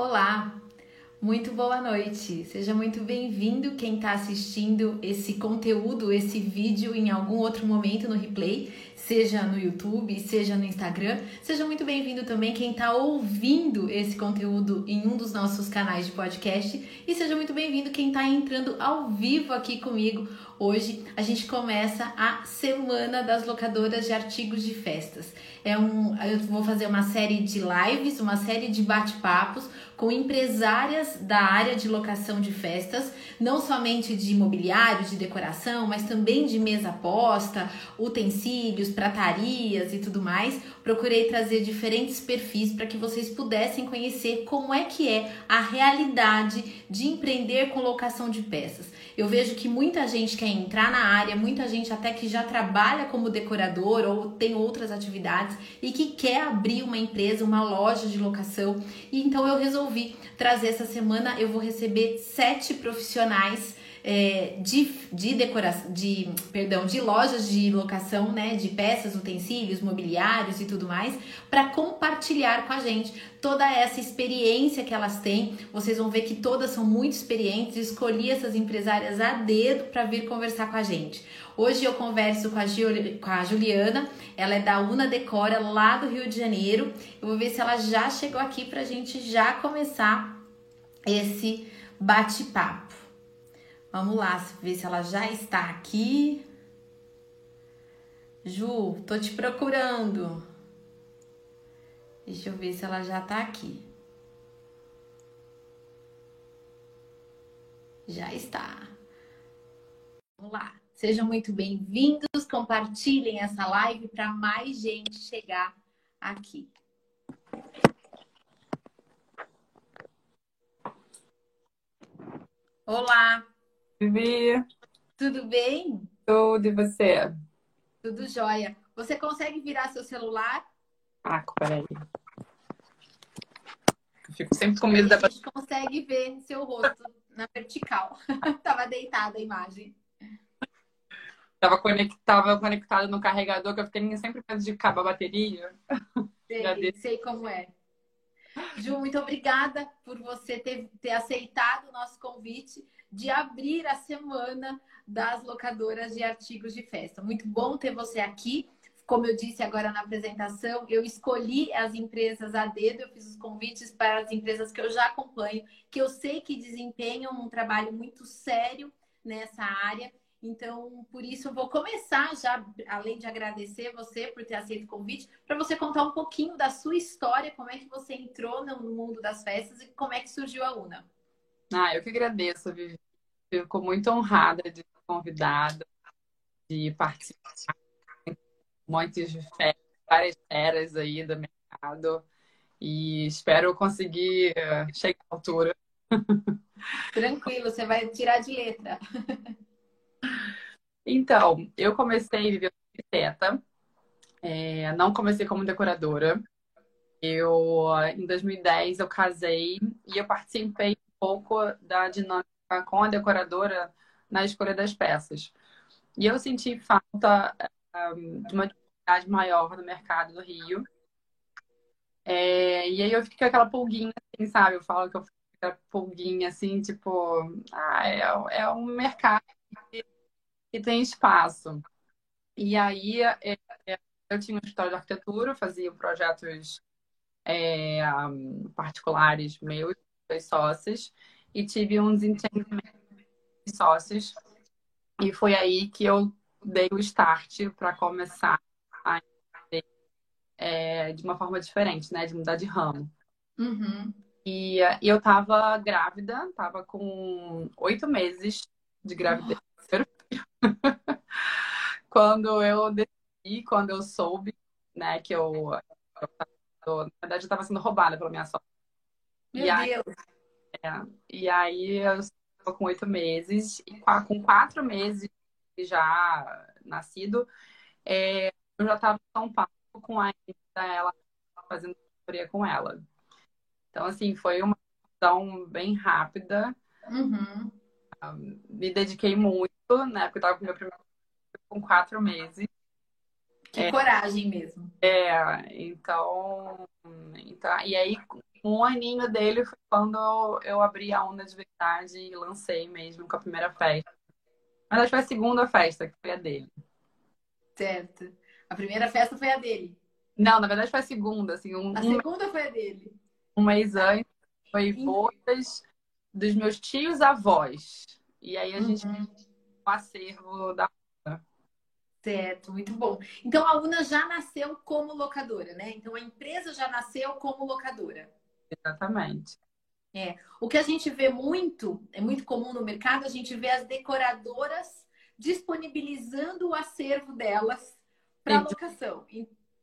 Olá, muito boa noite. Seja muito bem-vindo quem está assistindo esse conteúdo, esse vídeo em algum outro momento no replay, seja no YouTube, seja no Instagram. Seja muito bem-vindo também quem está ouvindo esse conteúdo em um dos nossos canais de podcast e seja muito bem-vindo quem está entrando ao vivo aqui comigo. Hoje a gente começa a semana das locadoras de artigos de festas. É um, eu vou fazer uma série de lives, uma série de bate-papos com empresárias da área de locação de festas, não somente de imobiliário, de decoração, mas também de mesa posta, utensílios, pratarias e tudo mais. Procurei trazer diferentes perfis para que vocês pudessem conhecer como é que é a realidade de empreender com locação de peças. Eu vejo que muita gente quer entrar na área, muita gente até que já trabalha como decorador ou tem outras atividades e que quer abrir uma empresa, uma loja de locação. E então eu resolvi trazer essa semana. Eu vou receber sete profissionais é, de, de decoração, de, perdão, de lojas de locação, né, de peças, utensílios, mobiliários e tudo mais, para compartilhar com a gente toda essa experiência que elas têm. Vocês vão ver que todas são muito experientes. Escolhi essas empresárias a dedo para vir conversar com a gente. Hoje eu converso com a, com a Juliana, ela é da Una Decora lá do Rio de Janeiro. Eu vou ver se ela já chegou aqui para a gente já começar esse bate-papo. Vamos lá, ver se ela já está aqui. Ju, tô te procurando. Deixa eu ver se ela já tá aqui. Já está. Vamos lá. Sejam muito bem-vindos. Compartilhem essa live para mais gente chegar aqui. Olá. Vivi. Tudo bem? Tudo, e você? Tudo jóia. Você consegue virar seu celular? Ah, peraí. Eu fico sempre com medo da... A gente consegue ver seu rosto na vertical. Tava deitada a imagem. Tava conectado, conectado no carregador, que eu fiquei sempre medo de acabar a bateria. Sei, sei como é. Ju, muito obrigada por você ter, ter aceitado o nosso convite de abrir a semana das locadoras de artigos de festa. Muito bom ter você aqui. Como eu disse agora na apresentação, eu escolhi as empresas a dedo, eu fiz os convites para as empresas que eu já acompanho, que eu sei que desempenham um trabalho muito sério nessa área. Então, por isso, eu vou começar já, além de agradecer você por ter aceito o convite, para você contar um pouquinho da sua história, como é que você entrou no mundo das festas e como é que surgiu a UNA. Ah, eu que agradeço, Vivi. Fico muito honrada de ser convidada, de participar de montes de férias, várias eras aí do mercado. E espero conseguir eh, chegar à altura. Tranquilo, você vai tirar de letra. Então, eu comecei viver arquiteta. É, não comecei como decoradora. Eu, em 2010, eu casei e eu participei pouco da dinâmica com a decoradora na escolha das peças. E eu senti falta um, de uma dificuldade maior no mercado do Rio. É, e aí eu fiquei com aquela pulguinha, assim, sabe? Eu falo que eu fiquei com aquela pulguinha, assim, tipo... Ah, é, é um mercado que, que tem espaço. E aí é, é eu tinha um escritório de arquitetura, fazia projetos é, particulares meus, dois sócios e tive um desentendimento de sócios. E foi aí que eu dei o start para começar a é, de uma forma diferente, né? De mudar de ramo. Uhum. E, e, eu tava grávida, tava com oito meses de gravidez. quando eu decidi, quando eu soube, né, que eu, eu na verdade, eu tava sendo roubada pela minha sogra. Meu e aí, Deus! É, e aí eu estava com oito meses, e com quatro meses já nascido, é, eu já estava em São Paulo com a ela fazendo consultoria com ela. Então, assim, foi uma decisão bem rápida. Uhum. Me dediquei muito, né? Porque eu estava com meu primeiro com quatro meses. Que é, coragem mesmo. É, então, então. E aí, um aninho dele foi quando eu abri a onda de verdade e lancei mesmo com a primeira festa. Mas acho que foi a segunda festa, que foi a dele. Certo. A primeira festa foi a dele. Não, na verdade foi a segunda, assim. Um, a segunda um... foi a dele. Um mês antes foi bodas dos meus tios avós. E aí a gente uhum. o acervo da Certo, muito bom. Então a Una já nasceu como locadora, né? Então a empresa já nasceu como locadora. Exatamente. É. O que a gente vê muito, é muito comum no mercado, a gente vê as decoradoras disponibilizando o acervo delas para locação.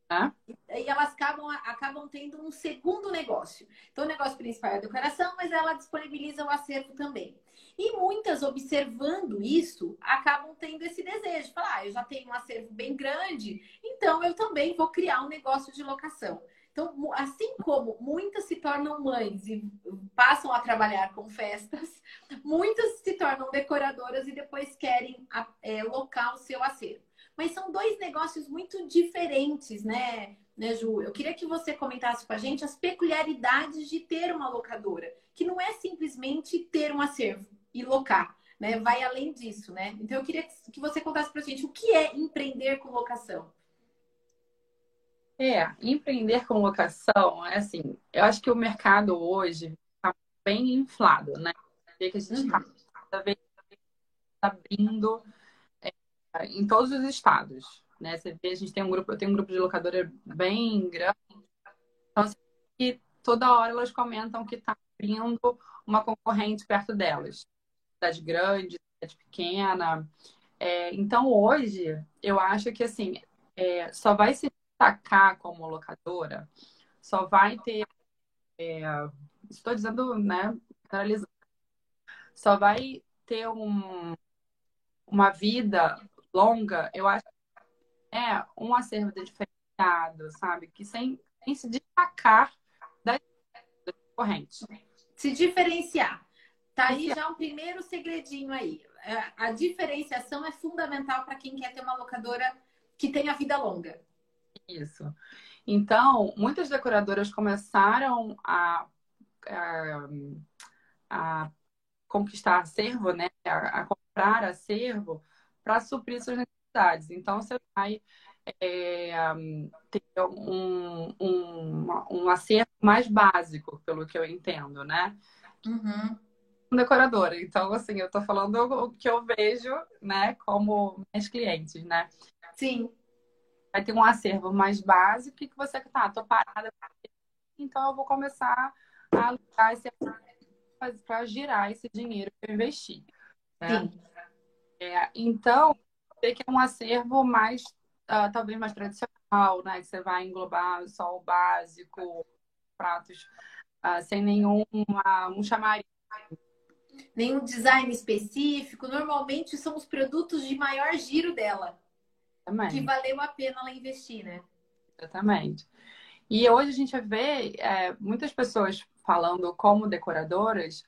Ah? E elas acabam, acabam tendo um segundo negócio. Então, o negócio principal é a decoração, mas ela disponibiliza o acervo também. E muitas, observando isso, acabam tendo esse desejo de falar: ah, eu já tenho um acervo bem grande, então eu também vou criar um negócio de locação. Então, assim como muitas se tornam mães e passam a trabalhar com festas, muitas se tornam decoradoras e depois querem é, locar o seu acervo. Mas são dois negócios muito diferentes, né, né, Ju? Eu queria que você comentasse com a gente as peculiaridades de ter uma locadora, que não é simplesmente ter um acervo e locar, né? Vai além disso, né? Então eu queria que você contasse para a gente o que é empreender com locação. É, empreender com locação, é assim, eu acho que o mercado hoje está bem inflado, né? que a gente está uhum. cada vez abrindo é, em todos os estados, né? Você vê, a gente tem um grupo, eu tenho um grupo de locadora bem grande, então assim, que toda hora elas comentam que está abrindo uma concorrente perto delas, cidade grande, cidade pequena. É, então hoje eu acho que assim é, só vai se destacar como locadora, só vai ter. É, estou dizendo, né, só vai ter um, uma vida longa, eu acho é um acervo diferenciado, sabe? Que sem, sem se destacar das correntes. Se diferenciar. Tá aí já um primeiro segredinho aí. É, a diferenciação é fundamental para quem quer ter uma locadora que tenha vida longa. Isso. Então, muitas decoradoras começaram a, a, a conquistar acervo, né? A, a comprar acervo para suprir suas necessidades. Então, você vai é, ter um, um, um acervo mais básico, pelo que eu entendo, né? Uhum. Decoradora. Então, assim, eu estou falando o que eu vejo, né, como minhas clientes, né? Sim vai ter um acervo mais básico que você tá, tô parada, então eu vou começar a alugar esse para girar esse dinheiro que eu investi. Né? É, então, tem que é um acervo mais, uh, talvez mais tradicional, né? Que você vai englobar só o básico, pratos uh, sem nenhum uh, um chamariz. Nenhum design específico. Normalmente são os produtos de maior giro dela. Que valeu a pena ela investir, né? Exatamente. E hoje a gente vê é, muitas pessoas falando como decoradoras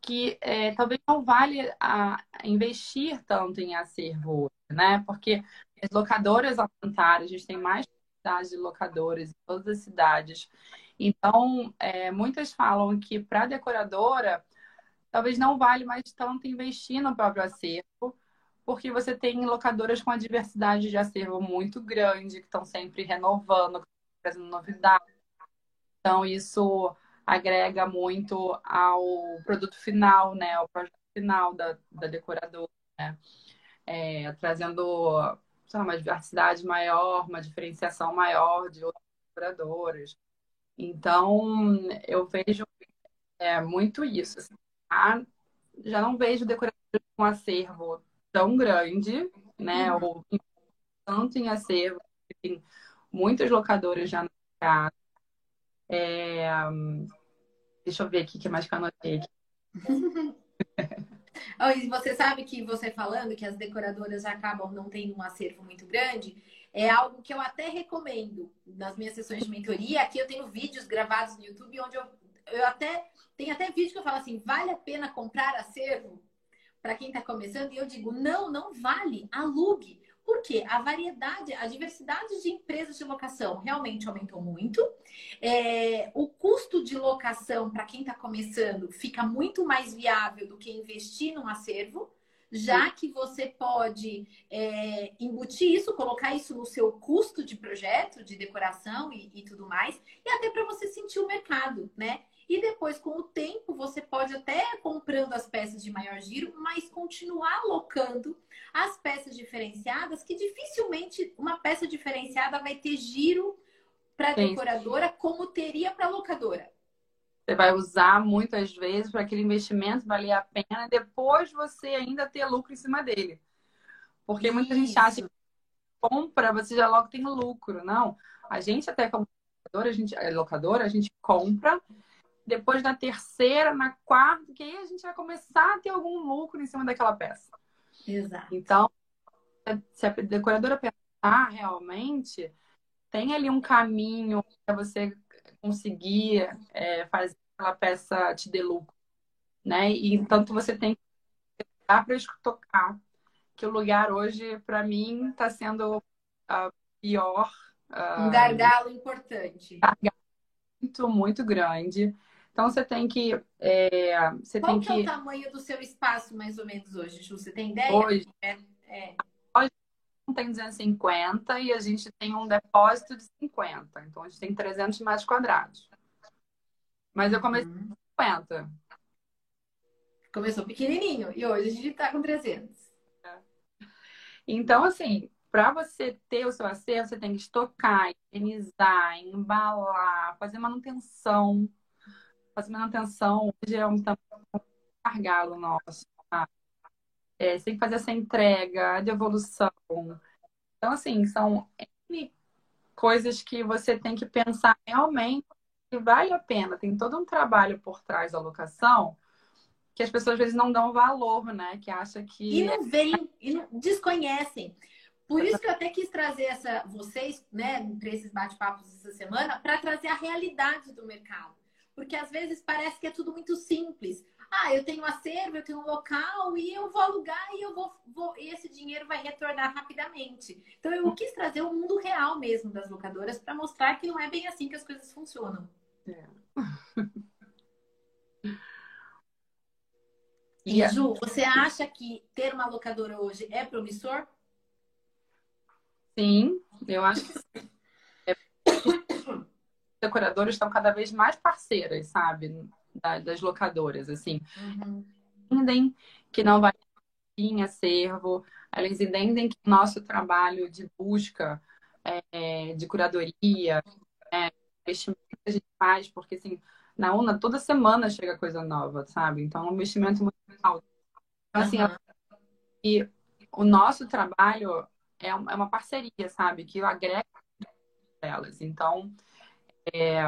que é, talvez não vale a investir tanto em acervo, né? Porque as locadoras aumentaram, a gente tem mais quantidade de locadoras em todas as cidades. Então, é, muitas falam que para decoradora talvez não vale mais tanto investir no próprio acervo, porque você tem locadoras com a diversidade de acervo muito grande, que estão sempre renovando, trazendo novidades. Então, isso agrega muito ao produto final, né? Ao projeto final da, da decoradora, né? É, trazendo lá, uma diversidade maior, uma diferenciação maior de outras decoradoras. Então, eu vejo é, muito isso. Assim, ah, já não vejo decoradoras com acervo tão grande, né? Uhum. Ou tanto em acervo, tem muitas locadoras já no mercado. É... Deixa eu ver aqui o que mais que eu anotei aqui. você sabe que você falando que as decoradoras acabam não tendo um acervo muito grande, é algo que eu até recomendo nas minhas sessões de mentoria. Aqui eu tenho vídeos gravados no YouTube onde eu, eu até tem até vídeo que eu falo assim, vale a pena comprar acervo? Para quem está começando, e eu digo, não, não vale, alugue. Por quê? A variedade, a diversidade de empresas de locação realmente aumentou muito. É, o custo de locação para quem está começando fica muito mais viável do que investir num acervo já que você pode é, embutir isso, colocar isso no seu custo de projeto, de decoração e, e tudo mais, e até para você sentir o mercado, né? E depois, com o tempo, você pode até comprando as peças de maior giro, mas continuar alocando as peças diferenciadas, que dificilmente uma peça diferenciada vai ter giro para decoradora como teria para locadora. Você vai usar muitas vezes para aquele investimento valer a pena e depois você ainda ter lucro em cima dele. Porque muita Isso. gente acha que compra, você já logo tem lucro. Não. A gente até como locadora, a gente, é locadora, a gente compra depois na terceira, na quarta, que aí a gente vai começar a ter algum lucro em cima daquela peça. Exato. Então, se a decoradora pensar realmente, tem ali um caminho para você conseguir é, fazer aquela peça te dê lucro, né? E tanto você tem que dar para tocar que o lugar hoje para mim está sendo a pior uh, um gargalo importante gargalo muito muito grande então você tem que é, você qual tem que, que é o tamanho do seu espaço mais ou menos hoje Ju? você tem ideia hoje é, é. Tem 250 e a gente tem um depósito de 50. Então a gente tem 300 metros quadrados. Mas eu comecei com 50. Começou pequenininho e hoje a gente está com 300. É. Então, assim, para você ter o seu acervo, você tem que estocar, higienizar, embalar, fazer manutenção. Fazer manutenção hoje é um gargalo nosso. Tá? É, você tem que fazer essa entrega, de evolução. Então, assim, são coisas que você tem que pensar realmente que vale a pena. Tem todo um trabalho por trás da locação que as pessoas às vezes não dão valor, né? Que acha que. E não veem, e não, desconhecem. Por isso que eu até quis trazer essa, vocês, né, para esses bate-papos essa semana, para trazer a realidade do mercado. Porque às vezes parece que é tudo muito simples. Ah, eu tenho acervo, eu tenho um local e eu vou alugar e eu vou, vou e esse dinheiro vai retornar rapidamente. Então eu quis trazer o mundo real mesmo das locadoras para mostrar que não é bem assim que as coisas funcionam. É. E Ju, você acha que ter uma locadora hoje é promissor? Sim, eu acho que sim. É... Decoradoras estão cada vez mais parceiras, sabe? Das locadoras, assim. Uhum. Entendem que não vai em acervo, elas entendem que o nosso trabalho de busca, é, de curadoria, é, investimento que a gente faz, porque assim, na UNA toda semana chega coisa nova, sabe? Então é um investimento muito alto. Então, assim, uhum. e o nosso trabalho é, é uma parceria, sabe? Que agrega elas. Então, é,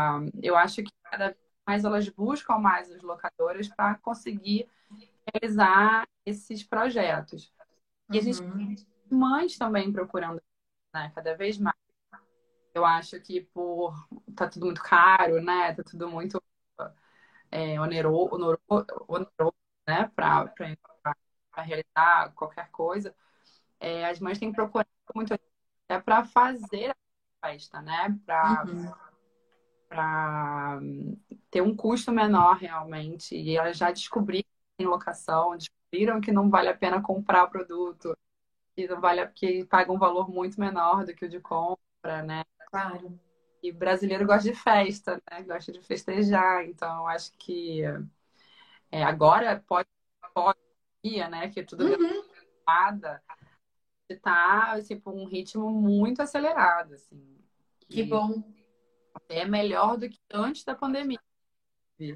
eu acho que cada vez mais elas buscam mais as locadoras para conseguir realizar esses projetos. E a gente uhum. tem mães também procurando, né, cada vez mais. Eu acho que por tá tudo muito caro, né? Tá tudo muito é, oneroso, oneroso, né? Para realizar qualquer coisa. É, as mães têm procurado muito é para fazer a festa, né? Para uhum para ter um custo menor realmente. E elas já descobriram em locação, descobriram que não vale a pena comprar o produto, que não vale que paga um valor muito menor do que o de compra, né? Claro. E brasileiro gosta de festa, né? Gosta de festejar. Então, acho que é, agora pode, pode né? Que tudo uhum. nada está tipo um ritmo muito acelerado, assim. Que bom é melhor do que antes da pandemia.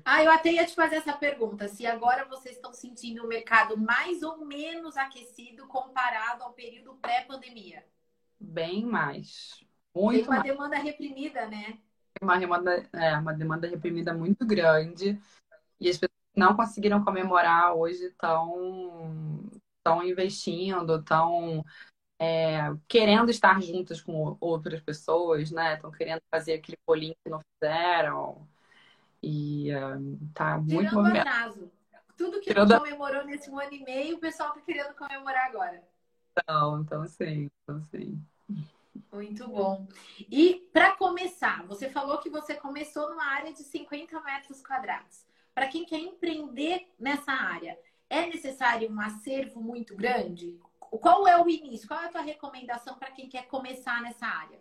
Ah, eu até ia te fazer essa pergunta. Se agora vocês estão sentindo o mercado mais ou menos aquecido comparado ao período pré-pandemia? Bem mais. Muito Tem uma mais. demanda reprimida, né? Uma demanda, é, uma demanda reprimida muito grande. E as pessoas não conseguiram comemorar hoje estão estão investindo, estão é, querendo estar juntas com outras pessoas, né? Estão querendo fazer aquele bolinho que não fizeram. E uh, tá muito Tirando movimento. atraso. Tudo que Tirando... não comemorou nesse um ano e meio, o pessoal tá querendo comemorar agora. Então, então sim, então sim. Muito bom. E para começar, você falou que você começou numa área de 50 metros quadrados. Para quem quer empreender nessa área, é necessário um acervo muito grande? Qual é o início? Qual é a tua recomendação para quem quer começar nessa área?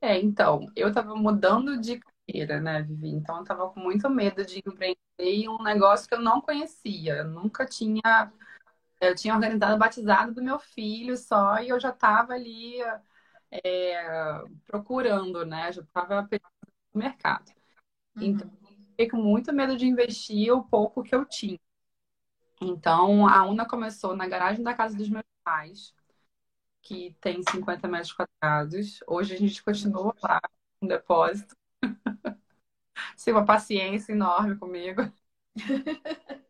É, então, eu estava mudando de carreira, né, Vivi? Então, eu estava com muito medo de empreender em um negócio que eu não conhecia. Eu nunca tinha. Eu tinha organizado o batizado do meu filho só e eu já estava ali é, procurando, né? Já estava no mercado. Uhum. Então, fiquei com muito medo de investir o pouco que eu tinha. Então, a UNA começou na garagem da casa dos meus que tem 50 metros quadrados. Hoje a gente continua lá, um depósito. Sim, uma paciência enorme comigo.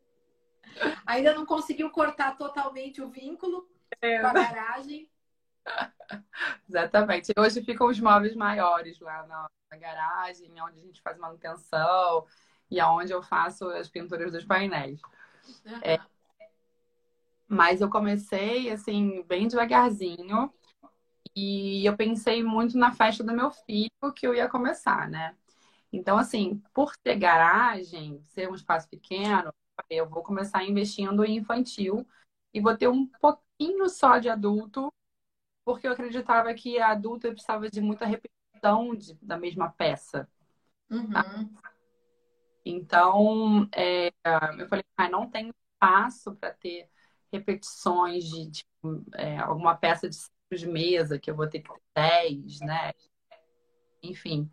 Ainda não conseguiu cortar totalmente o vínculo é. com a garagem. Exatamente. Hoje ficam os móveis maiores lá na, na, garagem, onde a gente faz manutenção e aonde eu faço as pinturas dos painéis. Uhum. É, mas eu comecei assim bem devagarzinho e eu pensei muito na festa do meu filho que eu ia começar, né? Então assim, por ter garagem, ser um espaço pequeno, eu vou começar investindo em infantil e vou ter um pouquinho só de adulto porque eu acreditava que a adulta precisava de muita repetição de, da mesma peça. Uhum. Então, é, eu falei, ah, não tem espaço para ter repetições de, de é, alguma peça de de mesa que eu vou ter que ter 10, né? Enfim.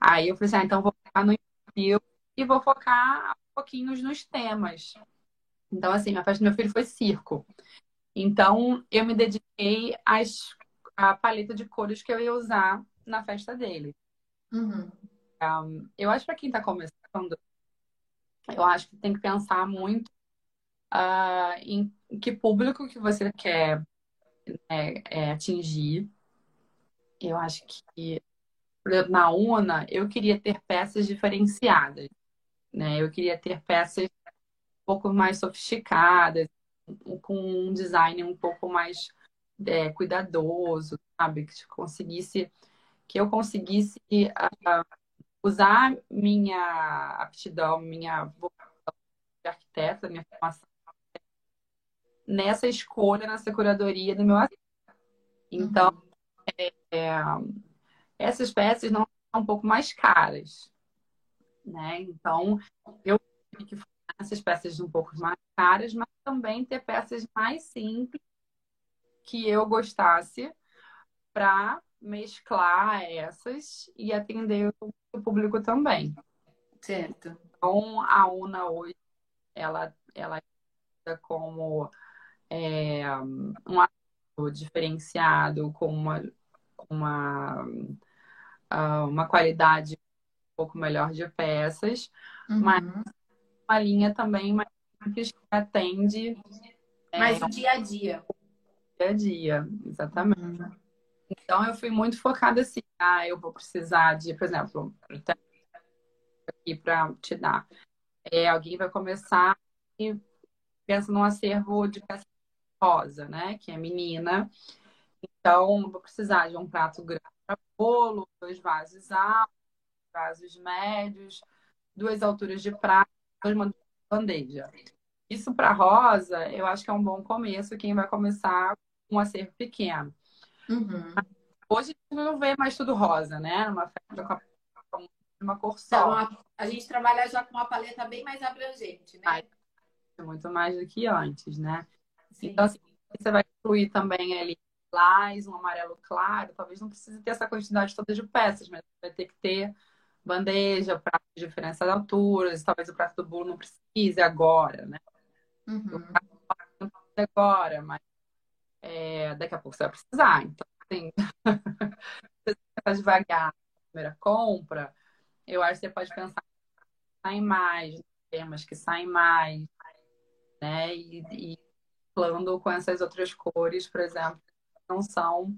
Aí eu falei assim, ah, então vou focar no infantil e vou focar um pouquinho nos temas. Então, assim, minha festa do meu filho foi circo. Então, eu me dediquei às, à paleta de cores que eu ia usar na festa dele. Uhum. Um, eu acho que para quem está começando, eu acho que tem que pensar muito uh, em que público que você quer né, é, atingir. Eu acho que, na UNA, eu queria ter peças diferenciadas. Né? Eu queria ter peças um pouco mais sofisticadas, com um design um pouco mais é, cuidadoso, sabe? Que conseguisse, que eu conseguisse uh, usar minha aptidão, minha vocação de arquiteta, minha formação nessa escolha, nessa curadoria do meu Então, uhum. é, é, essas peças não são um pouco mais caras, né? Então, eu tive que essas peças um pouco mais caras, mas também ter peças mais simples que eu gostasse para mesclar essas e atender o público também. Certo. Então, a UNA hoje, ela, ela é como é, um ato diferenciado, com uma, uma, ah, uma qualidade um pouco melhor de peças, uhum. mas uma linha também mais simples que atende. É, mais é, o dia a dia. Dia a dia, exatamente. Uhum. Então eu fui muito focada assim, ah, eu vou precisar de, por exemplo, aqui para te dar. É, alguém vai começar e pensa num acervo de peças rosa, né? Que é menina. Então, vou precisar de um prato grande para bolo, dois vasos altos, vasos médios, duas alturas de prato, duas bandeja. Isso para rosa, eu acho que é um bom começo. Quem vai começar com um acervo pequeno. Uhum. Hoje a gente não vê mais tudo rosa, né? Uma festa com uma cor só. Então, a gente trabalha já com uma paleta bem mais abrangente, né? Muito mais do que antes, né? Sim. Então, assim, você vai incluir também ali lilás, um amarelo claro. Talvez não precise ter essa quantidade toda de peças, mas vai ter que ter bandeja, prato de diferença de alturas. Talvez o prato do bolo não precise agora, né? Uhum. O prato não precisa agora, mas é, daqui a pouco você vai precisar. Então, assim, se você pensar devagar na primeira compra, eu acho que você pode pensar em mais, temas que saem mais, né? E, e mesclando com essas outras cores, por exemplo, não são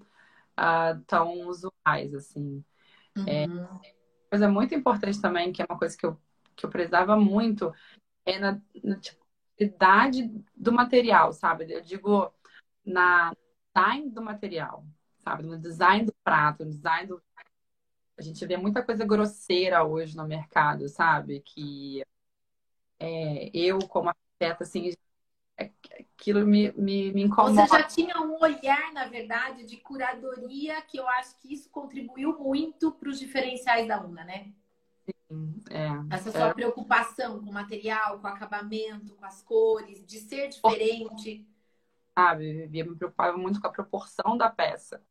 uh, tão usuais, assim. É, uhum. É, coisa muito importante também, que é uma coisa que eu, que eu precisava muito, é na, na tipo, idade do material, sabe? Eu digo na design do material, sabe? No design do prato, no design do. A gente vê muita coisa grosseira hoje no mercado, sabe? Que é, eu, como arquiteta, assim, aquilo me, me, me incomoda. Você já tinha um olhar, na verdade, de curadoria, que eu acho que isso contribuiu muito para os diferenciais da UNA, né? Sim, é. Essa sua é. preocupação com o material, com o acabamento, com as cores, de ser diferente. Sabe, eu me preocupava muito com a proporção da peça.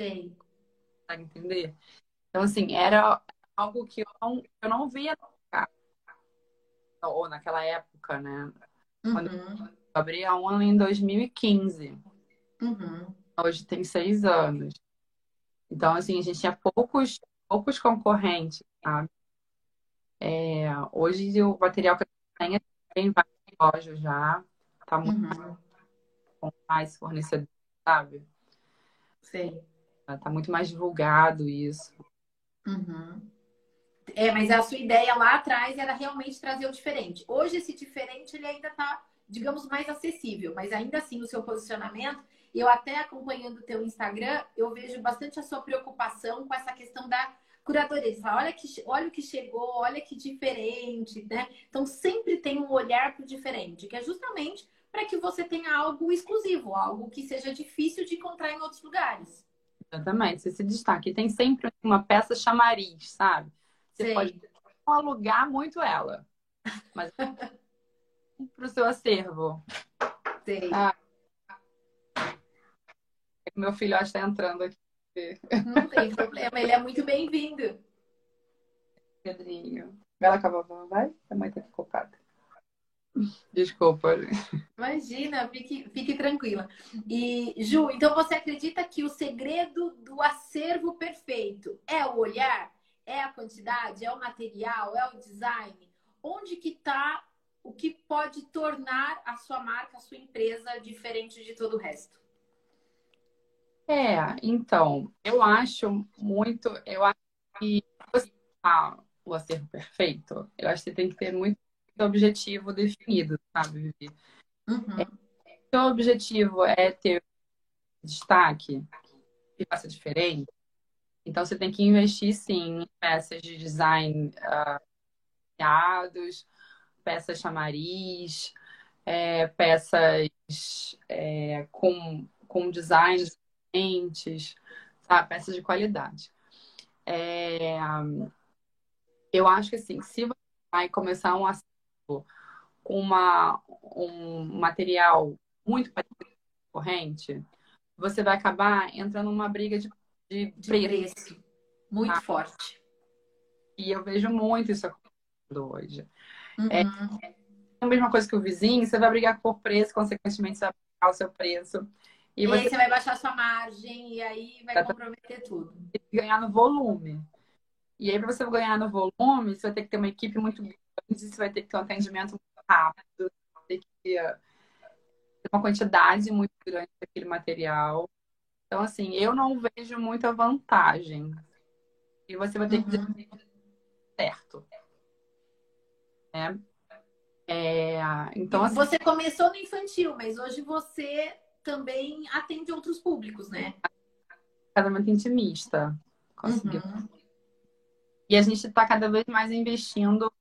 Sei. Pra entender? Então, assim, era algo que eu não, eu não via ou naquela época, né? Quando eu Uhum. Abri a UNA em 2015. Uhum. Hoje tem seis anos. Então, assim, a gente tinha poucos, poucos concorrentes, sabe? É, hoje o material que eu tenho tem várias lojas já. Tá muito Uhum. com mais fornecedores, sabe? Sei. Tá muito mais divulgado isso. Uhum. É, mas a sua ideia lá atrás era realmente trazer o diferente. Hoje esse diferente ele ainda está, digamos, mais acessível, mas ainda assim o seu posicionamento, eu até acompanhando o teu Instagram, eu vejo bastante a sua preocupação com essa questão da curadoria. Você fala, olha, que, olha o que chegou, olha que diferente, né? Então sempre tem um olhar para o diferente, que é justamente para que você tenha algo exclusivo, algo que seja difícil de encontrar em outros lugares. Exatamente, você se destaca. E tem sempre uma peça chamariz, sabe? Você Sei. pode alugar muito ela, mas para o seu acervo. Sei. Ah. Meu filhote está entrando aqui. Não tem problema, ele é muito bem-vindo. Pedrinho. Vai lá com a vovó, vai? A mãe tá ocupada. Desculpa. Imagina, fique, fique tranquila. E, Ju, então você acredita que o segredo do acervo perfeito é o olhar, é a quantidade, é o material, é o design? Onde que está o que pode tornar a sua marca, a sua empresa diferente de todo o resto? É, então, eu acho muito, eu acho que tá o acervo perfeito, eu acho que você tem que ter muito objetivo definido, sabe, Vivi? Uhum. Seu objetivo é ter destaque e faça diferente, então você tem que investir sim em peças de design ah, criados, peças chamariz, é, peças é, com, com designs diferentes, sabe? Peças de qualidade. É, eu acho que assim, se você vai começar um acervo com uma, um material muito parecido com corrente, você vai acabar entrando numa briga de, de De preço. preço. Muito Ah. forte. E eu vejo muito isso acontecendo hoje. Uhum. a mesma coisa que o vizinho, você vai brigar por preço, consequentemente você vai pagar o seu preço. E E aí você você vai baixar sua margem e aí vai Exatamente. comprometer tudo. que ganhar no volume. E aí, para você ganhar no volume, você vai ter que ter uma equipe muito grande, você vai ter que ter um atendimento muito rápido, você vai ter que ter uma quantidade muito grande daquele material. Então, assim, eu não vejo muita vantagem. E você vai ter que Uhum. dizer certo. Né? É, então, assim, Você começou no infantil, mas hoje você também atende outros públicos, né? casamento intimista. Conseguiu. Uhum. E a gente está cada vez mais investindo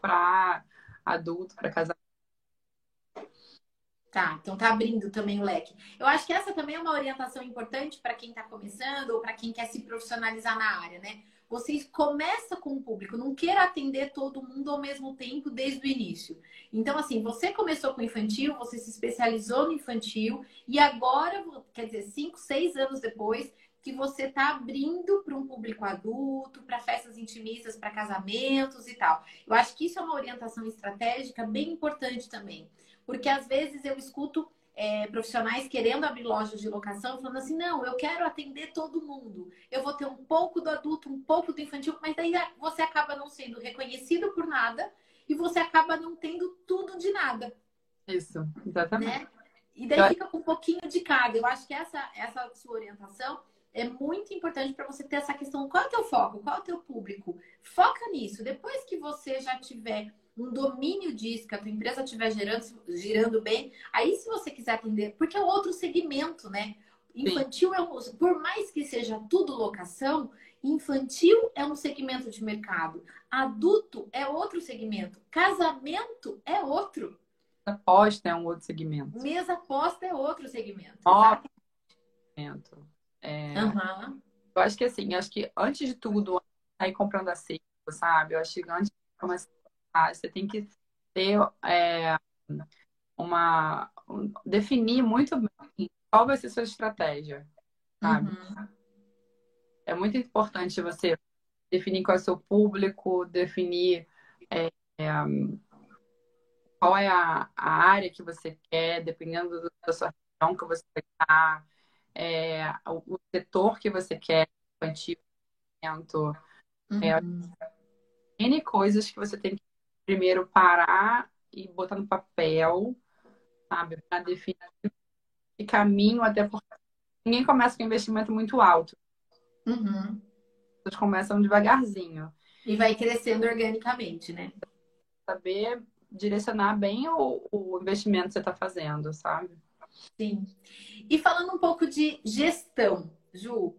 para adulto, para casar. Tá, então tá abrindo também o leque. Eu acho que essa também é uma orientação importante para quem está começando ou para quem quer se profissionalizar na área, né? Vocês começa com o público, não queira atender todo mundo ao mesmo tempo desde o início. Então, assim, você começou com infantil, você se especializou no infantil e agora, quer dizer, cinco, seis anos depois, que você está abrindo para um público adulto, para festas intimistas, para casamentos e tal. Eu acho que isso é uma orientação estratégica bem importante também. Porque às vezes eu escuto é, profissionais querendo abrir lojas de locação falando assim: não, eu quero atender todo mundo. Eu vou ter um pouco do adulto, um pouco do infantil, mas daí você acaba não sendo reconhecido por nada e você acaba não tendo tudo de nada. Isso, exatamente. Né? E daí fica com um pouquinho de cada. Eu acho que essa, essa sua orientação é muito importante para você ter essa questão: qual é o teu foco? Qual é o teu público? Foca nisso. Depois que você já tiver um domínio disso, que a tua empresa estiver girando, girando bem, aí se você quiser atender, porque é outro segmento, né? Infantil Sim. é um, por mais que seja tudo locação, infantil é um segmento de mercado, adulto é outro segmento, casamento é outro. Aposta é um outro segmento. Mesa aposta é outro segmento. Ó, segmento. É... Uhum. Eu acho que assim, acho que antes de tudo, sair comprando a seco, sabe? Eu acho que antes de começar, você tem que ter é, uma. definir muito bem qual vai ser a sua estratégia, sabe? Uhum. É muito importante você definir qual é o seu público, definir é, é, qual é a, a, área que você quer, dependendo da sua região que você está, é, o, o, setor que você quer, infantil, é, uhum. N coisas que você tem que primeiro parar e botar no papel, sabe, para definir e caminho, até porque ninguém começa com investimento muito alto. Uhum. Eles começam devagarzinho. E vai crescendo organicamente, né? Saber direcionar bem o, o investimento que você está fazendo, sabe? Sim. E falando um pouco de gestão, Ju,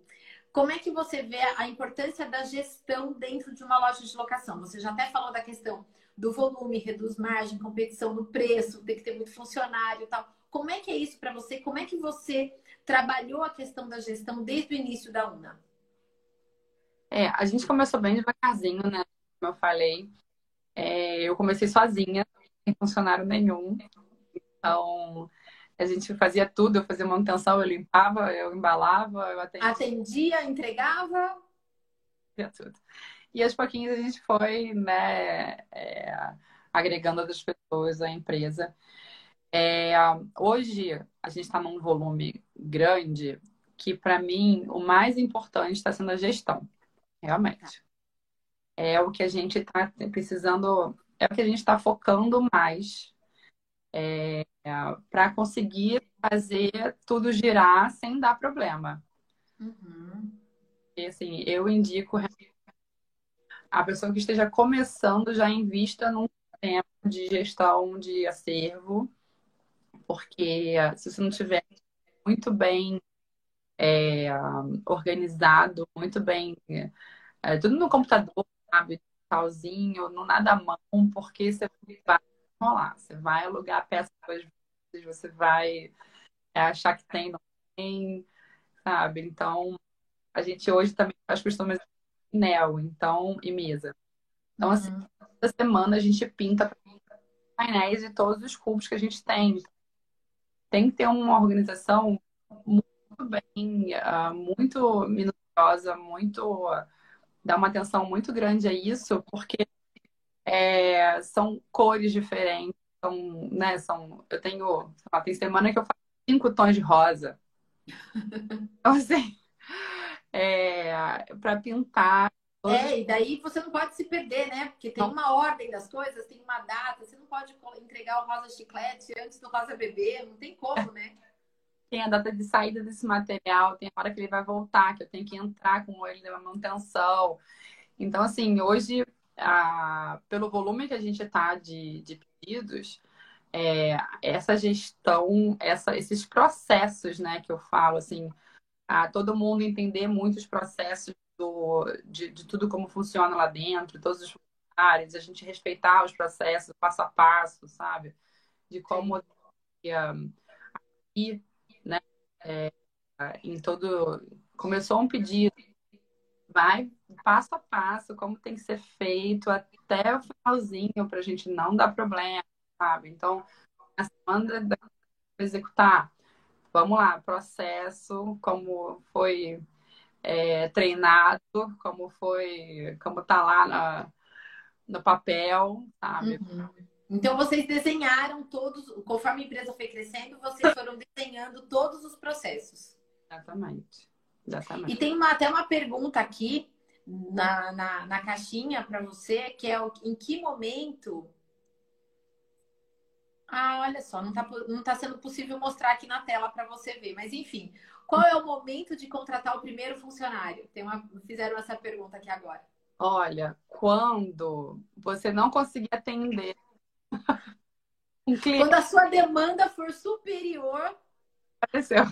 como é que você vê a importância da gestão dentro de uma loja de locação? Você já até falou da questão do volume, reduz margem, competição no preço, tem que ter muito funcionário e tal. Como é que é isso para você? Como é que você trabalhou a questão da gestão desde o início da UNA? É, a gente começou bem devagarzinho, né? Como eu falei. É, eu comecei sozinha, sem funcionário nenhum. Então, a gente fazia tudo, eu fazia manutenção, eu limpava, eu embalava, eu atendia. Atendia, entregava? Fazia tudo. E aos pouquinhos a gente foi, né, é, agregando outras pessoas à empresa. É, hoje a gente está num volume grande que, para mim, o mais importante está sendo a gestão, realmente. É o que a gente está precisando, é o que a gente está focando mais é, para conseguir fazer tudo girar sem dar problema. Uhum. E, assim, eu indico a pessoa que esteja começando já invista num sistema de gestão de acervo porque se você não tiver muito bem é, organizado, muito bem, é, tudo no computador, sabe, digitalzinho, não nada à mão, porque você vai rolar, você vai alugar peças vezes, você vai é, achar que tem, não tem, sabe? Então, a gente hoje também faz costumes neo, então, e mesa. Então, assim, uhum. toda semana a gente pinta painéis de todos os cubos que a gente tem tem que ter uma organização muito bem, uh, muito minuciosa, muito dar uma atenção muito grande a isso, porque é, são cores diferentes, são, né, são, eu tenho, lá, tem semana que eu faço cinco tons de rosa. Então, assim, é, para pintar é, e daí você não pode se perder, né? Porque tem uma ordem das coisas, tem uma data, você não pode entregar o rosa chiclete antes do rosa bebê, não tem como, né? Tem a data de saída desse material, tem a hora que ele vai voltar, que eu tenho que entrar com ele na manutenção. Então, assim, hoje, a, pelo volume que a gente está de, de pedidos, é, essa gestão, essa, esses processos, né, que eu falo, assim, a todo mundo entender muitos processos do, de, de tudo como funciona lá dentro, todos os funcionários, a gente respeitar os processos passo a passo, sabe? De como aqui, né, é, em todo. Começou um pedido, vai passo a passo, como tem que ser feito até o finalzinho, para a gente não dar problema, sabe? Então, a semana da executar, vamos lá, processo, como foi é, treinado, como foi, como tá lá na, no papel, sabe? Uhum. Então vocês desenharam todos, conforme a empresa foi crescendo, vocês foram desenhando todos os processos. Exatamente. Exatamente. E tem uma, até uma pergunta aqui na, na, na caixinha para você, que é o, em que momento. Ah, olha só, não está não tá sendo possível mostrar aqui na tela para você ver, mas enfim, qual é o momento de contratar o primeiro funcionário? Uma, fizeram essa pergunta aqui agora. Olha, quando você não conseguir atender um cliente. Quando a sua demanda for superior. Apareceu.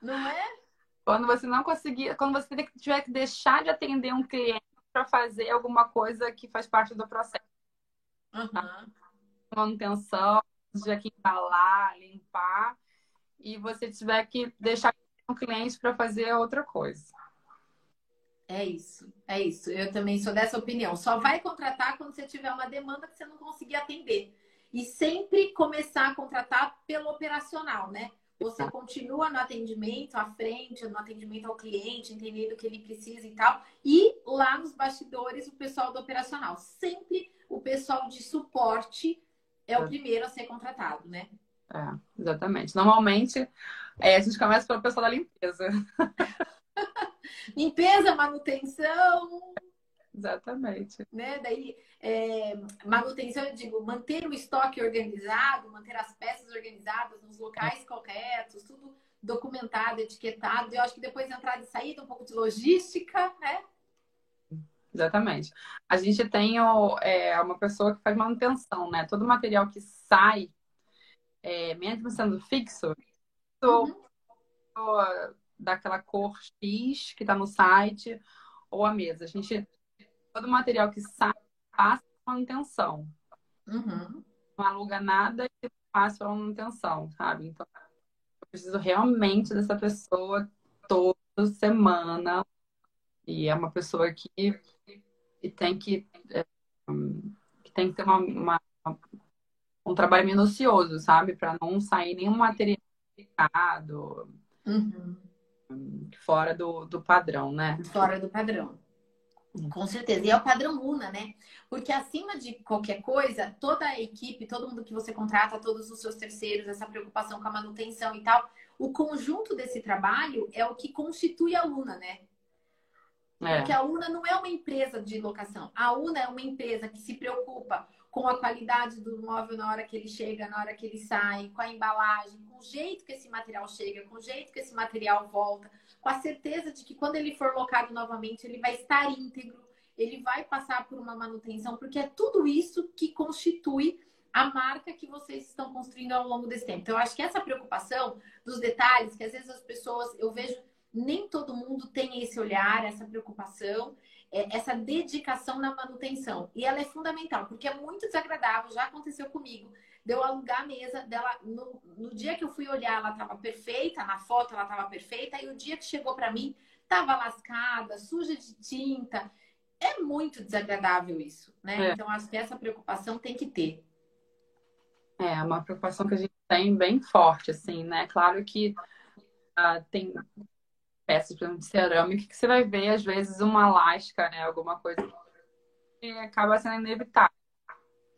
Não é? Quando você não conseguir, quando você tiver que deixar de atender um cliente para fazer alguma coisa que faz parte do processo. Uhum. Manutenção, tiver que embalar, limpar, e você tiver que deixar um cliente para fazer outra coisa. É isso, é isso. Eu também sou dessa opinião. Só vai contratar quando você tiver uma demanda que você não conseguir atender. E sempre começar a contratar pelo operacional, né? Você continua no atendimento à frente, no atendimento ao cliente, entendendo o que ele precisa e tal. E lá nos bastidores, o pessoal do operacional. Sempre o pessoal de suporte é o é. primeiro a ser contratado, né? É, exatamente. Normalmente, é, a gente começa pelo pessoal da limpeza. limpeza, manutenção. Exatamente. Né? Daí, é, manutenção, eu digo, manter o estoque organizado, manter as peças organizadas nos locais corretos, tudo documentado, etiquetado. Eu acho que depois entrar e saída, um pouco de logística, né? Exatamente. A gente tem é, uma pessoa que faz manutenção, né? Todo material que sai, é, mesmo sendo fixo, uhum. daquela cor X que está no site ou a mesa. A gente todo material que sai passa manutenção. Uhum. Não aluga nada e passa para manutenção, sabe? Então, eu preciso realmente dessa pessoa toda semana. E é uma pessoa que, que tem que, é, que tem que ter uma, uma, um trabalho minucioso, sabe? Para não sair nenhum material uhum. fora do, do padrão, né? Fora do padrão. Com certeza. E é o padrão UNA, né? Porque acima de qualquer coisa, toda a equipe, todo mundo que você contrata, todos os seus terceiros, essa preocupação com a manutenção e tal, o conjunto desse trabalho é o que constitui a UNA, né? É. Porque a UNA não é uma empresa de locação. A UNA é uma empresa que se preocupa com a qualidade do móvel na hora que ele chega, na hora que ele sai, com a embalagem, com o jeito que esse material chega, com o jeito que esse material volta com a certeza de que quando ele for locado novamente, ele vai estar íntegro, ele vai passar por uma manutenção, porque é tudo isso que constitui a marca que vocês estão construindo ao longo desse tempo. Então, eu acho que essa preocupação dos detalhes, que às vezes as pessoas, eu vejo, nem todo mundo tem esse olhar, essa preocupação, é, essa dedicação na manutenção. E ela é fundamental, porque é muito desagradável, já aconteceu comigo, de eu alugar a mesa dela. No, no dia que eu fui olhar, ela estava perfeita, na foto ela estava perfeita, e o dia que chegou para mim, estava lascada, suja de tinta. É muito desagradável isso, né? É. Então, acho que essa preocupação tem que ter. É, uma preocupação que a gente tem bem forte, assim, né? Claro que uh, tem peças, exemplo, de cerâmica, que você vai ver, às vezes, uma lasca, né? Alguma coisa que acaba sendo inevitável.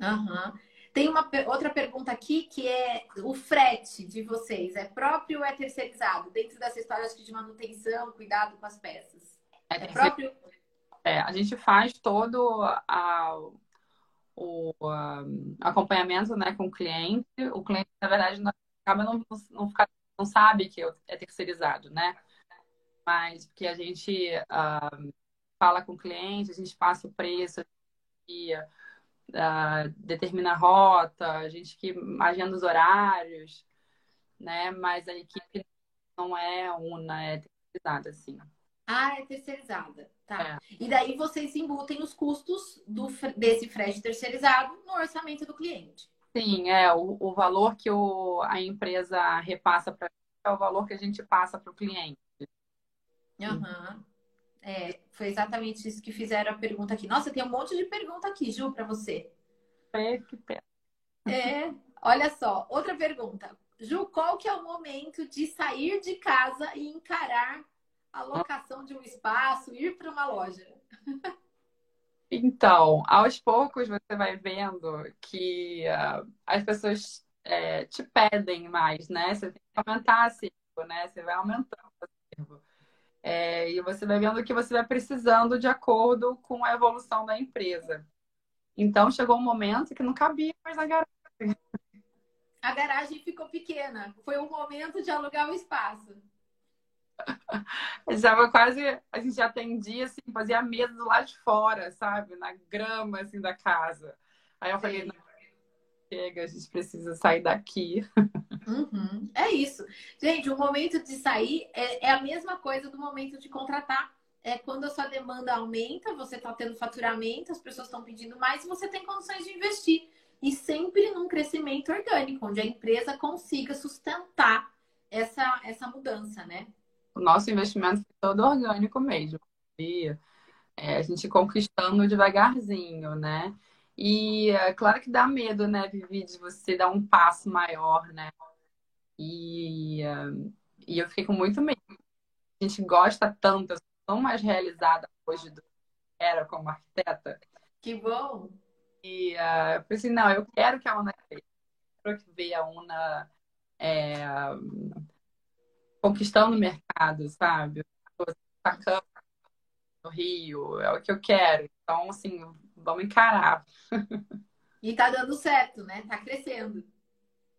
Uhum. Tem uma outra pergunta aqui que é o frete de vocês é próprio ou é terceirizado? Dentro dessa história acho que de manutenção, cuidado com as peças. É, é próprio? É, a gente faz todo a, o a, acompanhamento né, com o cliente. O cliente, na verdade, não, acaba não, não, não sabe que é terceirizado, né? Mas porque a gente uh, fala com o cliente, a gente passa o preço, a gente, uh, determina a rota, a gente que agenda os horários, né? Mas a equipe não é una, é terceirizada, assim. Ah, é terceirizada, tá. É. E daí vocês embutem os custos do, desse frete terceirizado no orçamento do cliente. Sim, é o, o valor que o, a empresa repassa para é o valor que a gente passa para o cliente. Uhum. É, foi exatamente isso que fizeram a pergunta aqui. Nossa, tem um monte de pergunta aqui, Ju, para você. É, que pena. É, olha só, outra pergunta. Ju, qual que é o momento de sair de casa e encarar a locação de um espaço, ir para uma loja? Então, aos poucos você vai vendo que uh, as pessoas é, te pedem mais, né? Você tem que aumentar a cerco, né? Você vai aumentando a cerco. É, e você vai vendo que você vai precisando de acordo com a evolução da empresa. Então chegou um momento que não cabia mais na garagem. A garagem ficou pequena. Foi o momento de alugar o espaço. Estava quase, a gente atendia assim, fazia mesa do lado de fora, sabe? Na grama assim da casa. Aí eu falei, chega, a gente precisa sair daqui. Uhum. É isso. Gente, o momento de sair é, é, a mesma coisa do momento de contratar. É quando a sua demanda aumenta, você está tendo faturamento, as pessoas estão pedindo mais e você tem condições de investir. E sempre num crescimento orgânico, onde a empresa consiga sustentar essa, essa mudança, né? O nosso investimento foi todo orgânico mesmo. E, é, a gente conquistando devagarzinho, né? E é claro que dá medo, né, Vivi, de você dar um passo maior, né? E, e eu fiquei com muito medo. A gente gosta tanto, eu sou tão mais realizada hoje do que era como arquiteta. Que bom! E uh, eu falei assim, não, eu quero que a UNA cresça. Eu quero ver a UNA é, conquistando o mercado, sabe? Sacando no Rio, é o que eu quero. Então, assim, vamos encarar. E tá dando certo, né? Tá crescendo.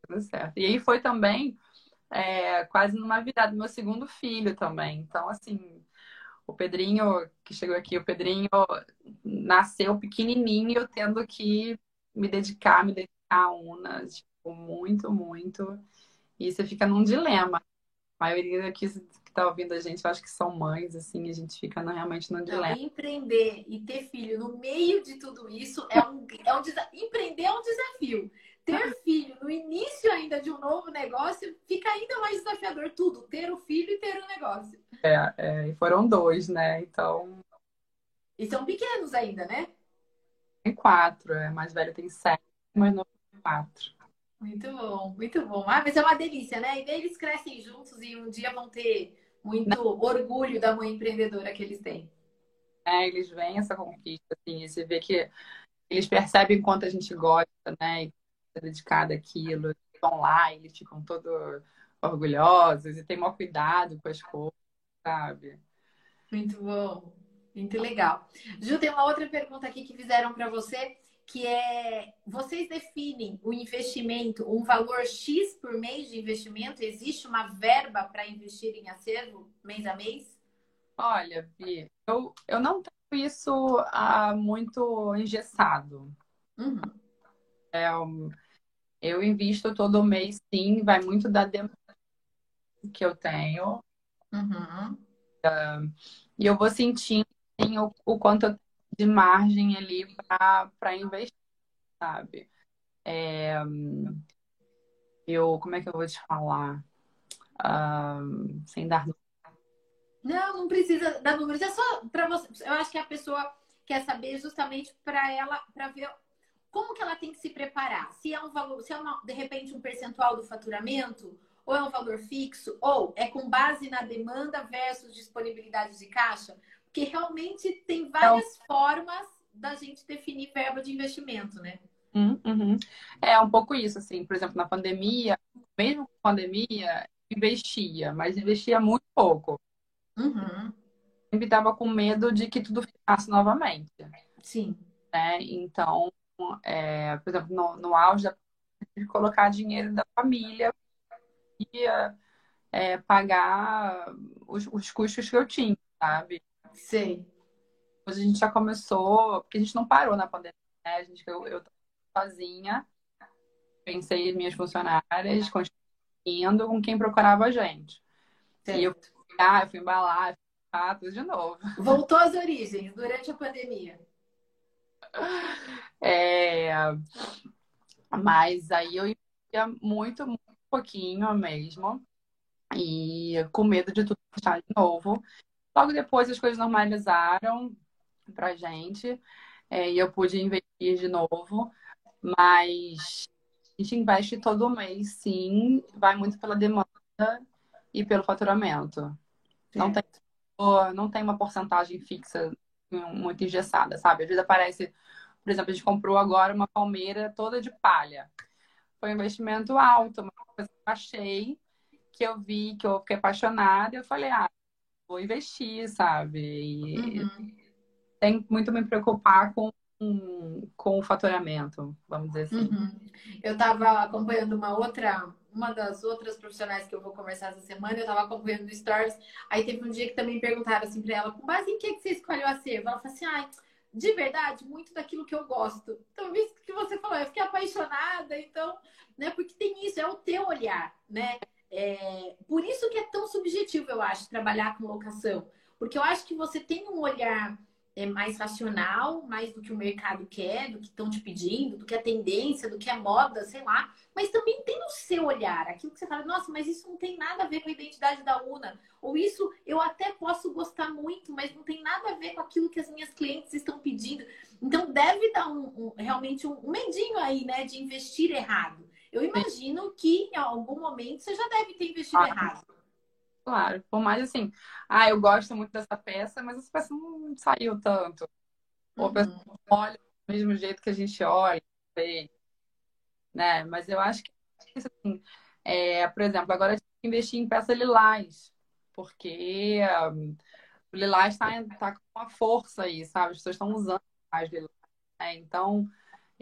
Dando certo. E aí foi também é, quase numa virada do meu segundo filho também. Então, assim, o Pedrinho, que chegou aqui, o Pedrinho nasceu pequenininho, eu tendo que me dedicar, me dedicar a Una, tipo, muito, muito. E você fica num dilema. A maioria aqui que tá ouvindo a gente, eu acho que são mães, assim, a gente fica realmente no dilema. Empreender e ter filho no meio de tudo isso é um, é um empreender é um desafio. Ter filho no início ainda de um novo negócio fica ainda mais desafiador tudo, ter o filho e ter o negócio. É, é e foram dois, né? Então. E são pequenos ainda, né? Tem quatro, é mais velho tem sete, mas não tem quatro. Muito bom, muito bom. Ah, mas é uma delícia, né? E eles crescem juntos e um dia vão ter muito orgulho da mãe empreendedora que eles têm. É, eles veem essa conquista, assim, e você vê que eles percebem quanto a gente gosta, né? E é dedicada àquilo, estão lá, eles ficam todos orgulhosos e tem maior cuidado com as coisas, sabe? Muito bom, muito legal. Ju, tem uma outra pergunta aqui que fizeram para você que é vocês definem o investimento, um valor X por mês de investimento? Existe uma verba para investir em acervo mês a mês? Olha, Bi, eu, eu não tenho isso ah, muito engessado. Uhum. É, eu invisto todo mês, sim, vai muito da demanda que eu tenho. Uhum. Uh, e eu vou sentindo assim, o, o quanto eu de margem ali para investir, sabe? É, eu, como é que eu vou te falar? Uh, sem dar não, não precisa dar números. É só para você. Eu acho que a pessoa quer saber justamente para ela, para ver como que ela tem que se preparar. Se é um valor, se é uma, de repente um percentual do faturamento, ou é um valor fixo, ou é com base na demanda versus disponibilidade de caixa. Porque realmente tem várias então, formas da gente definir verba de investimento, né? Uhum, uhum. É um pouco isso, assim, por exemplo, na pandemia, mesmo com pandemia, investia, mas investia muito pouco. Uhum. Sempre estava com medo de que tudo ficasse novamente. Sim. Né? Então, é, por exemplo, no, no auge da de colocar dinheiro da família e é, pagar os, os custos que eu tinha, sabe? Sei. Hoje a gente já começou, porque a gente não parou na pandemia, né? A gente, eu, eu sozinha, pensei em minhas funcionárias, continuando com quem procurava a gente. Certo. E eu fui, ah, eu fui embalar, ah, tudo de novo. Voltou às origens durante a pandemia. É, mas aí eu ia muito, muito pouquinho mesmo. E com medo de tudo estar de novo. Logo depois as coisas normalizaram pra gente é, e eu pude investir de novo, mas a gente investe todo mês, sim, vai muito pela demanda e pelo faturamento. Não, tem, não tem uma porcentagem fixa muito engessada, sabe? Às vezes aparece, por exemplo, a gente comprou agora uma palmeira toda de palha. Foi um investimento alto, uma coisa que eu achei, que eu vi, que eu fiquei apaixonada, eu falei, ah, vou investir, sabe? E uhum. tem muito me preocupar com, com o faturamento, vamos dizer assim. Uhum. Eu estava acompanhando uma outra uma das outras profissionais que eu vou conversar essa semana, eu estava acompanhando no Stories, aí teve um dia que também perguntaram assim para ela, com base em que, que você escolheu a serva? Ela falou assim, ai, de verdade, muito daquilo que eu gosto. Então, visto que você falou, eu fiquei apaixonada, então, né, porque tem isso, é o teu olhar, né? É, por isso que é tão subjetivo, eu acho, trabalhar com locação. Porque eu acho que você tem um olhar é mais racional, mais do que o mercado quer, do que estão te pedindo, do que a tendência, do que a moda, sei lá. Mas também tem o seu olhar, aquilo que você fala, nossa, mas isso não tem nada a ver com a identidade da UNA. Ou isso eu até posso gostar muito, mas não tem nada a ver com aquilo que as minhas clientes estão pedindo. Então deve dar um, um realmente um, um medinho aí, né, de investir errado. Eu imagino que em algum momento você já deve ter investido ah, errado. Claro, por mais assim, ah, eu gosto muito dessa peça, mas essa peça não saiu tanto. Ou a pessoa uhum. olha do mesmo jeito que a gente olha, né? Mas eu acho que, assim, é, por exemplo, agora a gente tem que investir em peça lilás, porque um, o lilás está tá com uma força aí, sabe? As pessoas estão usando mais lilás, né? Então,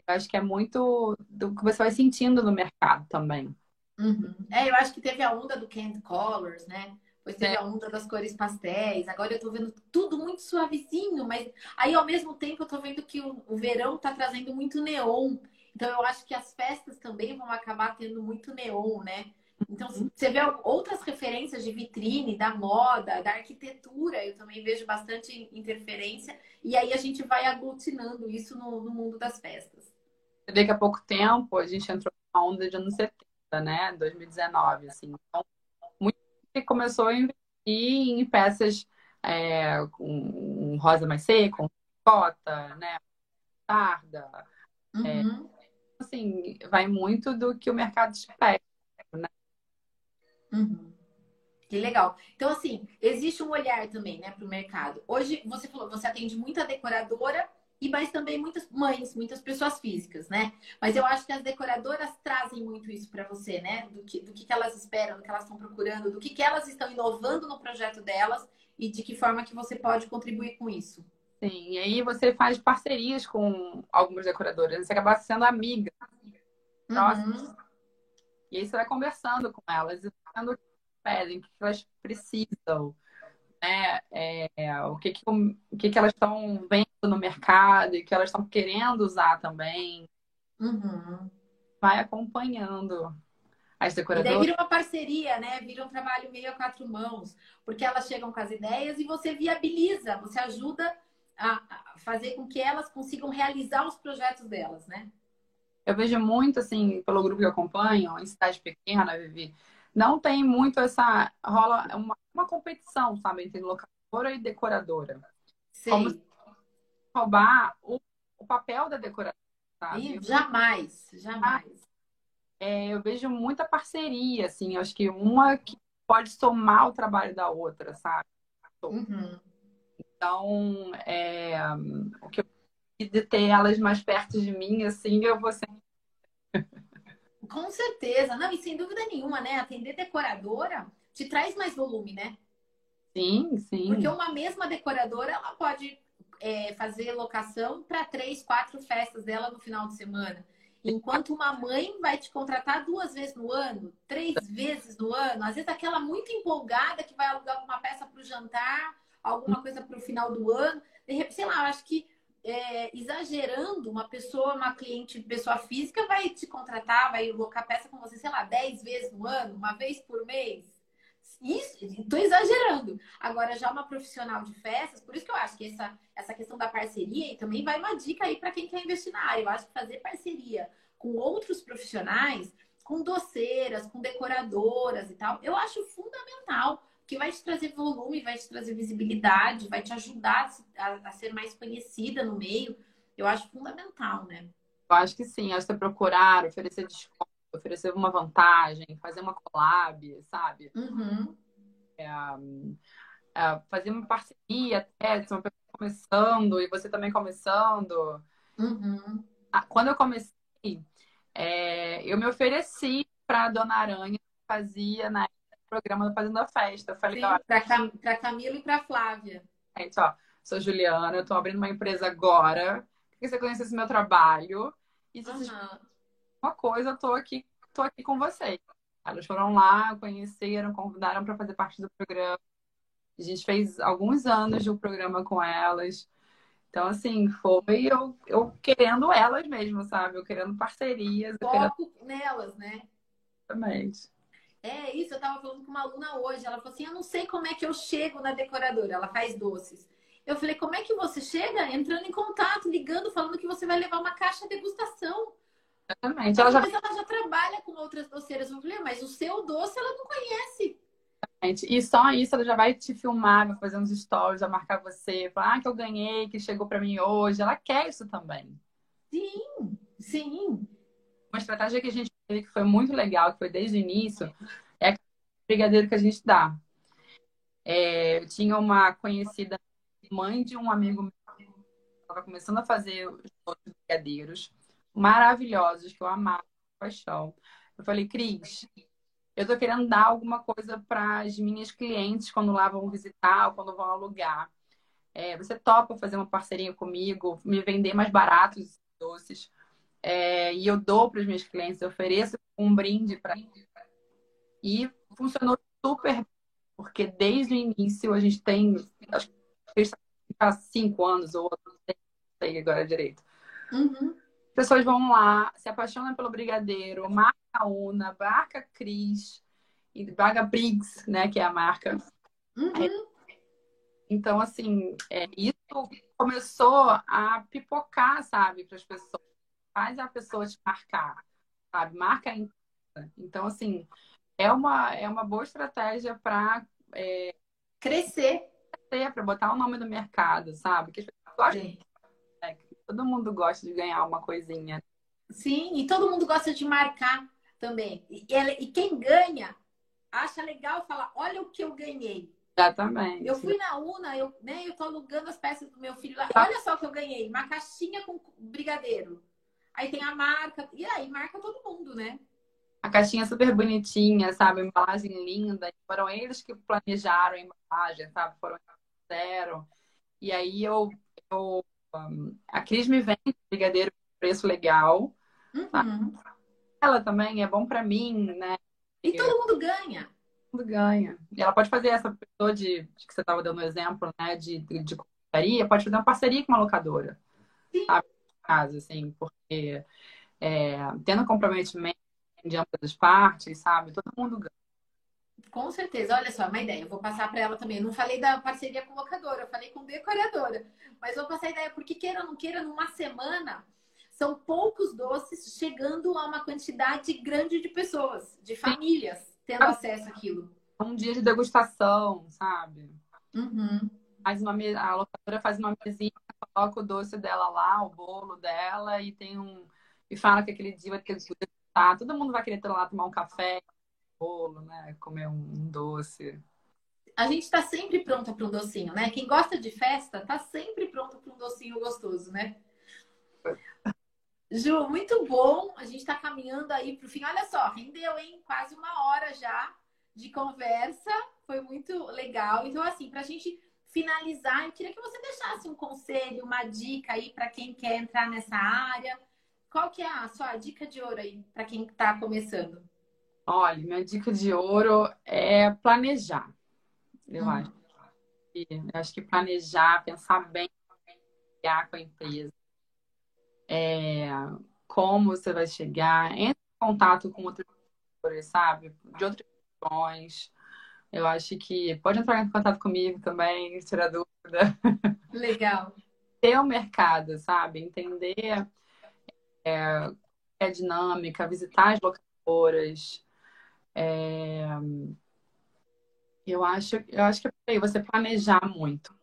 eu acho que é muito do que você vai sentindo no mercado também. Uhum. É, eu acho que teve a onda do Candy Colors, né? Depois teve é. a onda das cores pastéis. Agora eu tô vendo tudo muito suavezinho, mas aí ao mesmo tempo eu tô vendo que o, o verão tá trazendo muito neon. Então eu acho que as festas também vão acabar tendo muito neon, né? Então, uhum. você vê outras referências de vitrine, da moda, da arquitetura, eu também vejo bastante interferência, e aí a gente vai aglutinando isso no, no mundo das festas. Você vê que há pouco tempo a gente entrou na onda de anos 70 né? 2019, assim. Então, muito começou a investir em peças é, com rosa mais seco, com cota, né? Tarda. É, uhum. É, assim, vai muito do que o mercado espera, né? Uhum. Que legal. Então, assim, existe um olhar também, né, para o mercado. Hoje, você falou, você atende muita decoradora e mas também muitas mães, muitas pessoas físicas, né? Mas eu acho que as decoradoras trazem muito isso para você, né? Do que, do que elas esperam, do que elas estão procurando, do que, que elas estão inovando no projeto delas e de que forma que você pode contribuir com isso. Sim, e aí você faz parcerias com algumas decoradoras, você acaba sendo amiga. Uhum. E aí você vai conversando com elas, e vendo o que pedem, o que elas precisam né? É, o que, que, o que, que elas estão vendo no mercado e que elas estão querendo usar também. Uhum. Vai acompanhando as decoradoras. E daí vira uma parceria, né? Vira um trabalho meio a quatro mãos, porque elas chegam com as ideias e você viabiliza, você ajuda a fazer com que elas consigam realizar os projetos delas, né? Eu vejo muito, assim, pelo grupo que eu acompanho, em cidade pequena, Vivi, não tem muito essa. rola uma, uma competição, sabe, entre locadora e decoradora. Sim. Como roubar o, o papel da decoradora. Sabe? E jamais, jamais. É, eu vejo muita parceria, assim, acho que uma que pode somar o trabalho da outra, sabe? Uhum. Então, é, o que eu de ter elas mais perto de mim, assim, eu vou sempre com certeza. Não, e sem dúvida nenhuma, né? Atender decoradora te traz mais volume, né? Sim, sim. Porque uma mesma decoradora, ela pode é, fazer locação para três, quatro festas dela no final de semana. Enquanto uma mãe vai te contratar duas vezes no ano, três vezes no ano, às vezes aquela muito empolgada que vai alugar alguma peça para o jantar, alguma coisa para o final do ano. De repente, sei lá, acho que é, exagerando, uma pessoa, uma cliente, pessoa física, vai te contratar, vai alocar peça com você, sei lá, 10 vezes no ano, uma vez por mês. Isso, estou exagerando. Agora, já uma profissional de festas, por isso que eu acho que essa, essa questão da parceria e também vai uma dica aí para quem quer investir na área. Eu acho que fazer parceria com outros profissionais, com doceiras, com decoradoras e tal, eu acho fundamental que vai te trazer volume, vai te trazer visibilidade, vai te ajudar a, a ser mais conhecida no meio. Eu acho fundamental, né? Eu acho que sim, acho que procurar, oferecer desconto, oferecer uma vantagem, fazer uma collab, sabe? Uhum. É, é, fazer uma parceria até, se uma pessoa começando e você também começando. Uhum. Ah, quando eu comecei, é, eu me ofereci para a Dona Aranha, fazia na programa do Fazendo a Festa. Eu falei, Sim, para Cam pra Camila e para Flávia. Gente, ó, sou Juliana, eu tô abrindo uma empresa agora. Queria que você conhecesse meu trabalho. E se uhum. uma coisa, eu tô aqui, tô aqui com vocês. Elas foram lá, conheceram, convidaram para fazer parte do programa. A gente fez alguns anos de um programa com elas. Então, assim, foi eu, eu querendo elas mesmo, sabe? Eu querendo parcerias. Foco querendo... nelas, né? Exatamente. É isso, eu tava falando com uma aluna hoje. Ela falou assim: Eu não sei como é que eu chego na decoradora. Ela faz doces. Eu falei: Como é que você chega? Entrando em contato, ligando, falando que você vai levar uma caixa de degustação. Exatamente. Ela já... Mas ela já trabalha com outras doceiras. Eu falei: ah, Mas o seu doce ela não conhece. E só isso ela já vai te filmar, vai fazer uns stories, vai marcar você, falar ah, que eu ganhei, que chegou para mim hoje. Ela quer isso também. Sim, sim. Uma estratégia que a gente que foi muito legal, que foi desde o início, é o brigadeiro que a gente dá. É, eu tinha uma conhecida mãe de um amigo meu estava começando a fazer os brigadeiros maravilhosos, que eu amava, paixão. Eu falei, Cris, eu tô querendo dar alguma coisa para as minhas clientes quando lá vão visitar ou quando vão alugar. É, você topa fazer uma parceria comigo, me vender mais baratos doces? É, e eu dou para os meus clientes, eu ofereço um brinde para e funcionou super porque desde o início a gente tem acho que há cinco anos ou não sei agora direito. Uhum. Pessoas vão lá, se apaixonam pelo brigadeiro, marca a Una, marca Cris, e marca Briggs, né, que é a marca. Uhum. Então, assim, é, isso começou a pipocar, sabe, para as pessoas. Faz a pessoa te marcar, sabe? Marca em Então, assim, é uma, é uma boa estratégia para é, crescer. Para botar o nome no mercado, sabe? Que né? Todo mundo gosta de ganhar uma coisinha. Sim, e todo mundo gosta de marcar também. E, e quem ganha acha legal falar: olha o que eu ganhei. Exatamente. Eu fui na UNA, eu, né, eu tô alugando as peças do meu filho lá. Olha só o que eu ganhei: uma caixinha com brigadeiro. Aí tem a marca, e aí marca todo mundo, né? A caixinha super bonitinha, sabe? A embalagem linda. Foram eles que planejaram a embalagem, sabe? Foram zero. E aí eu, eu a Cris me vende brigadeiro com preço legal. Uhum. Ela também é bom para mim, né? E todo mundo ganha. Todo mundo ganha. E ela pode fazer essa pessoa de, de que você estava dando um exemplo, né? De, de, de pode fazer uma parceria com uma locadora. Sim. Sabe? Caso, assim, porque é, tendo comprometimento de ambas as partes, sabe? Todo mundo ganha. Com certeza, olha só, uma ideia. Eu vou passar para ela também. Eu não falei da parceria com locadora, eu falei com decoradora. Mas vou passar a ideia, porque queira ou não queira, numa semana são poucos doces chegando a uma quantidade grande de pessoas, de famílias, tendo acesso àquilo. Um dia de degustação, sabe? Uhum. Faz uma, a locadora faz uma mesinha, coloca o doce dela lá, o bolo dela, e tem um. E fala que aquele dia vai ter que degustar. Todo mundo vai querer ter lá tomar um café, um bolo, né? Comer um doce. A gente está sempre pronta para um docinho, né? Quem gosta de festa está sempre pronto para um docinho gostoso, né? Ju, muito bom. A gente está caminhando aí para o fim. Olha só, rendeu, hein? Quase uma hora já de conversa. Foi muito legal. Então, assim, para a gente finalizar, eu queria que você deixasse um conselho, uma dica aí para quem quer entrar nessa área. Qual que é a sua dica de ouro aí para quem está começando? Olha, minha dica de ouro é planejar. Eu hum. acho. Eu acho que planejar, pensar bem com a empresa é, como você vai chegar, entre em contato com outros produtores, sabe? De outras regiões. Eu acho que pode entrar em contato comigo também, tirar dúvida. Legal. Ter o mercado, sabe? Entender é, é a dinâmica, visitar as locadoras. É... Eu acho, eu acho que é você planejar muito.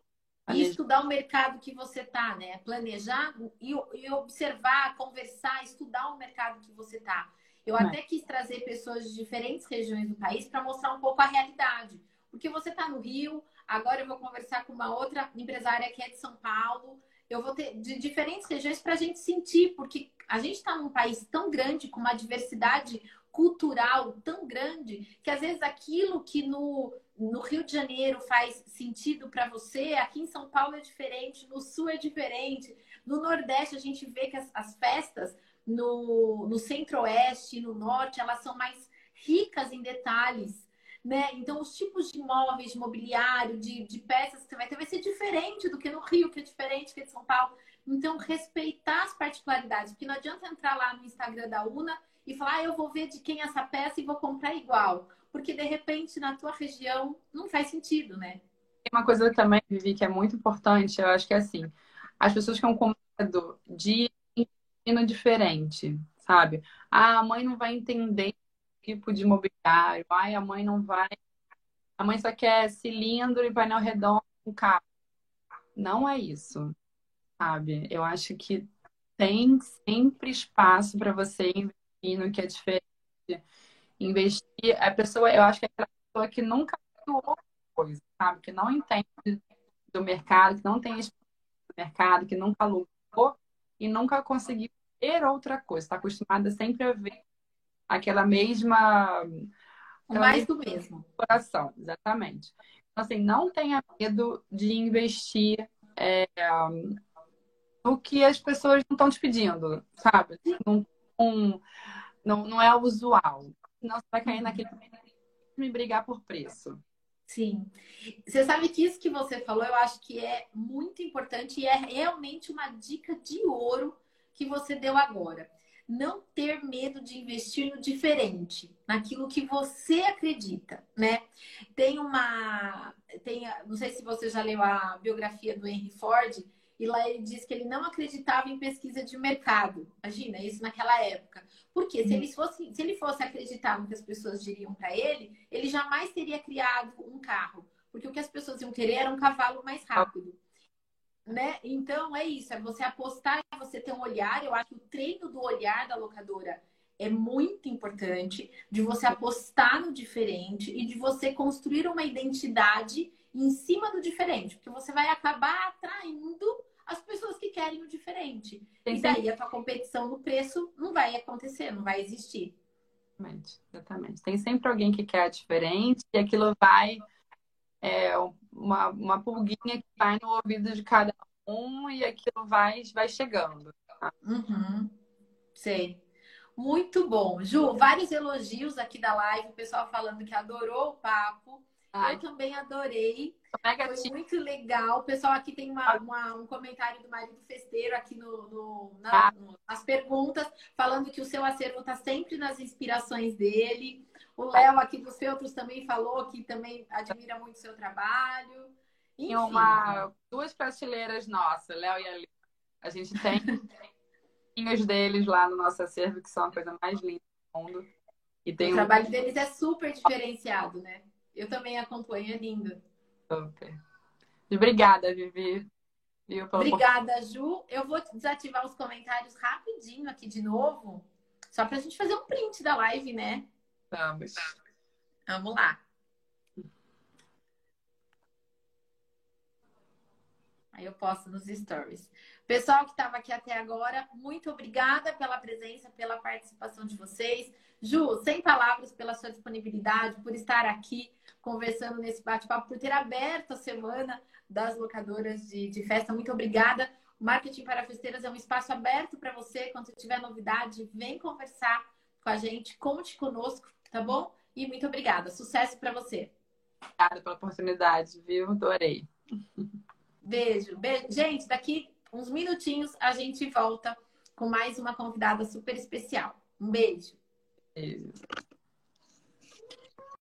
E estudar o mercado que você está, né? Planejar e, e, observar, conversar, estudar o mercado que você está. Eu é. até quis trazer pessoas de diferentes regiões do país para mostrar um pouco a realidade. Porque você está no Rio, agora eu vou conversar com uma outra empresária que é de São Paulo. Eu vou ter de diferentes regiões para a gente sentir, porque a gente está num país tão grande, com uma diversidade cultural tão grande, que às vezes aquilo que no, no Rio de Janeiro faz sentido para você, aqui em São Paulo é diferente, no Sul é diferente, no Nordeste a gente vê que as, as festas no, no Centro-Oeste, no Norte, elas são mais ricas em detalhes. Né? Então, os tipos de imóveis, de mobiliário, de, de peças que você vai ter vai ser diferente do que no Rio, que é diferente que é de São Paulo. Então, respeitar as particularidades, porque não adianta entrar lá no Instagram da UNA e falar, ah, eu vou ver de quem é essa peça e vou comprar igual. Porque, de repente, na tua região, não faz sentido, né? Tem uma coisa também, Vivi, que é muito importante, eu acho que é assim, as pessoas ficam com medo de ensino diferente, sabe? Ah, a mãe não vai entender tipo de mobiliário, ai, a mãe não vai... A mãe só quer cilindro e painel redondo com carro. Não é isso sabe? Eu acho que tem sempre espaço para você investir no que é diferente. Investir, a pessoa, eu acho que é aquela pessoa que nunca viu outra coisa, sabe? Que não entende do mercado, que não tem experiência do mercado, que nunca lutou e nunca conseguiu outra coisa. Está acostumada sempre a ver aquela mesma. Aquela mais mesma do mesmo. Coração, exatamente. Então, assim, não tenha medo de investir é, no que as pessoas não estão te pedindo, sabe? Não, não, não é o usual. Senão você vai cair naquele me brigar por preço. Sim. Você sabe que isso que você falou, eu acho que é muito importante e é realmente uma dica de ouro que você deu agora. Não ter medo de investir no diferente, naquilo que você acredita, né? Tem uma. Tem, não sei se você já leu a biografia do Henry Ford, e lá ele diz que ele não acreditava em pesquisa de mercado. Imagina isso naquela época. Porque se uhum. ele fosse, se ele fosse acreditar no que as pessoas diriam para ele, ele jamais teria criado um carro. Porque o que as pessoas iam querer era um cavalo mais rápido. Né? Então é isso, é você apostar, é você ter um olhar. Eu acho que o treino do olhar da locadora é muito importante, de você apostar no diferente e de você construir uma identidade em cima do diferente, porque você vai acabar atraindo as pessoas que querem o diferente. E daí a tua competição no preço não vai acontecer, não vai existir. Exatamente, exatamente. Tem sempre alguém que quer diferente e aquilo vai é, uma, uma pulguinha que vai no ouvido de cada um e aquilo vai, vai chegando. Tá? Uhum. Sei. Muito bom. Ju, vários elogios aqui da live, o pessoal falando que adorou o papo. Ai. Eu também adorei. Foi muito legal. O pessoal aqui tem uma, uma, um comentário do marido festeiro aqui no, no, na, ah. no, nas perguntas, falando que o seu acervo está sempre nas inspirações dele. O Léo aqui dos Feltros também falou que também admira muito o seu trabalho. Enfim. Tem uma, duas prateleiras nossas, Léo e a. A gente tem os deles lá no nosso acervo, que são a coisa mais linda do mundo. E tem o um... trabalho deles é super diferenciado, né? Eu também acompanho, é lindo. Super. Obrigada, Vivi. Obrigada, Ju. Eu vou desativar os comentários rapidinho aqui de novo, só para a gente fazer um print da live, né? Vamos. Vamos lá. Aí eu posto nos stories. Pessoal que estava aqui até agora, muito obrigada pela presença, pela participação de vocês. Ju, sem palavras pela sua disponibilidade, por estar aqui conversando nesse bate-papo, por ter aberto a semana das locadoras de, de festa. Muito obrigada. O Marketing para Festeiras é um espaço aberto para você. Quando tiver novidade, vem conversar com a gente, conte conosco, tá bom? E muito obrigada. Sucesso para você. Obrigada pela oportunidade, viu? Adorei. Beijo. Beijo. Gente, daqui uns minutinhos a gente volta com mais uma convidada super especial. Um beijo. Beijo.